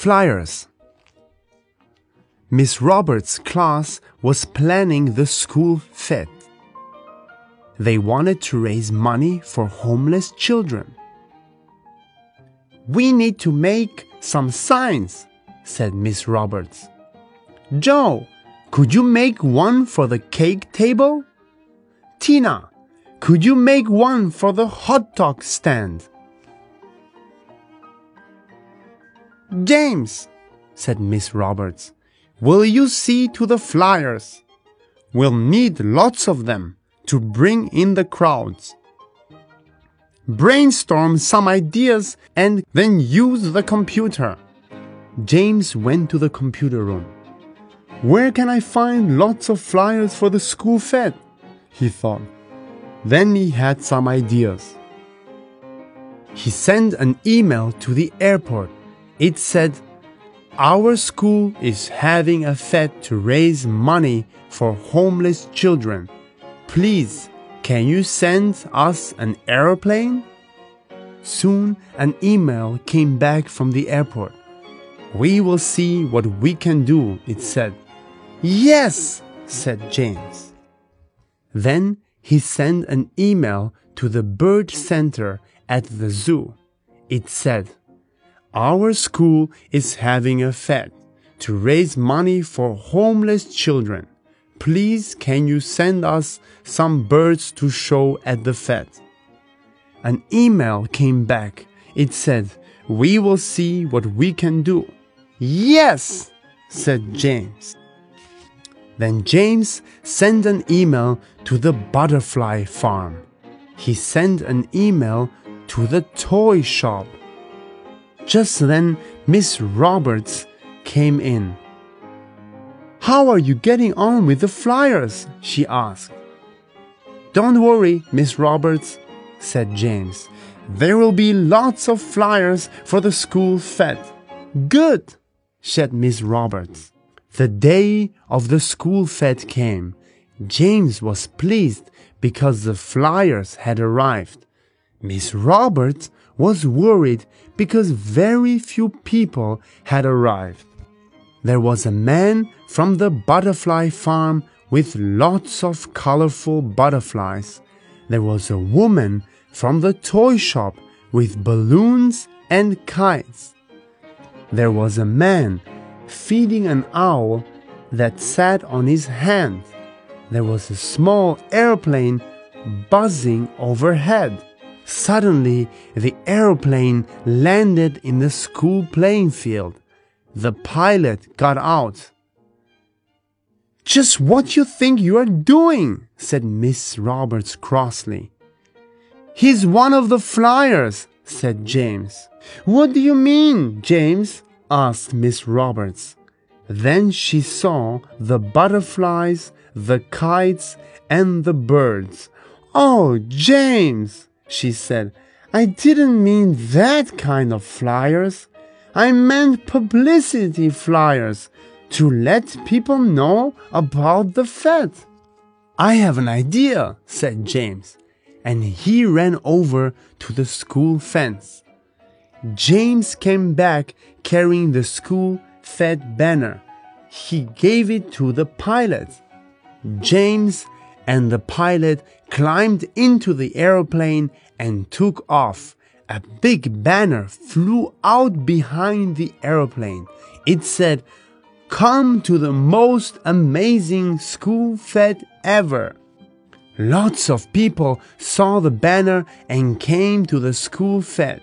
Flyers. Miss Roberts' class was planning the school fete. They wanted to raise money for homeless children. We need to make some signs, said Miss Roberts. Joe, could you make one for the cake table? Tina, could you make one for the hot dog stand? James, said Miss Roberts, will you see to the flyers? We'll need lots of them to bring in the crowds. Brainstorm some ideas and then use the computer. James went to the computer room. Where can I find lots of flyers for the school fete? He thought. Then he had some ideas. He sent an email to the airport it said, Our school is having a fete to raise money for homeless children. Please, can you send us an aeroplane? Soon an email came back from the airport. We will see what we can do, it said. Yes, said James. Then he sent an email to the bird center at the zoo. It said, our school is having a fete to raise money for homeless children. Please can you send us some birds to show at the fete? An email came back. It said, We will see what we can do. Yes, said James. Then James sent an email to the butterfly farm. He sent an email to the toy shop just then, Miss Roberts came in. How are you getting on with the flyers? she asked. Don't worry, Miss Roberts, said James. There will be lots of flyers for the school fete. Good, said Miss Roberts. The day of the school fete came. James was pleased because the flyers had arrived. Miss Roberts was worried because very few people had arrived. There was a man from the butterfly farm with lots of colorful butterflies. There was a woman from the toy shop with balloons and kites. There was a man feeding an owl that sat on his hand. There was a small airplane buzzing overhead. Suddenly, the aeroplane landed in the school playing field. The pilot got out. Just what you think you are doing, said Miss Roberts crossly. He's one of the flyers, said James. What do you mean, James? asked Miss Roberts. Then she saw the butterflies, the kites, and the birds. Oh, James! She said. I didn't mean that kind of flyers. I meant publicity flyers to let people know about the fete. I have an idea, said James, and he ran over to the school fence. James came back carrying the school fete banner. He gave it to the pilot. James and the pilot climbed into the aeroplane and took off. A big banner flew out behind the aeroplane. It said, Come to the most amazing school fete ever. Lots of people saw the banner and came to the school fete.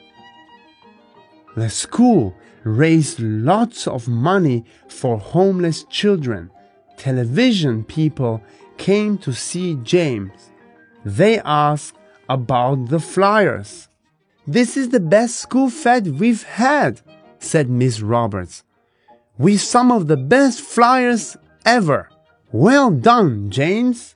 The school raised lots of money for homeless children. Television people came to see James. They asked about the flyers. This is the best school fed we've had, said Miss Roberts. With some of the best flyers ever. Well done, James.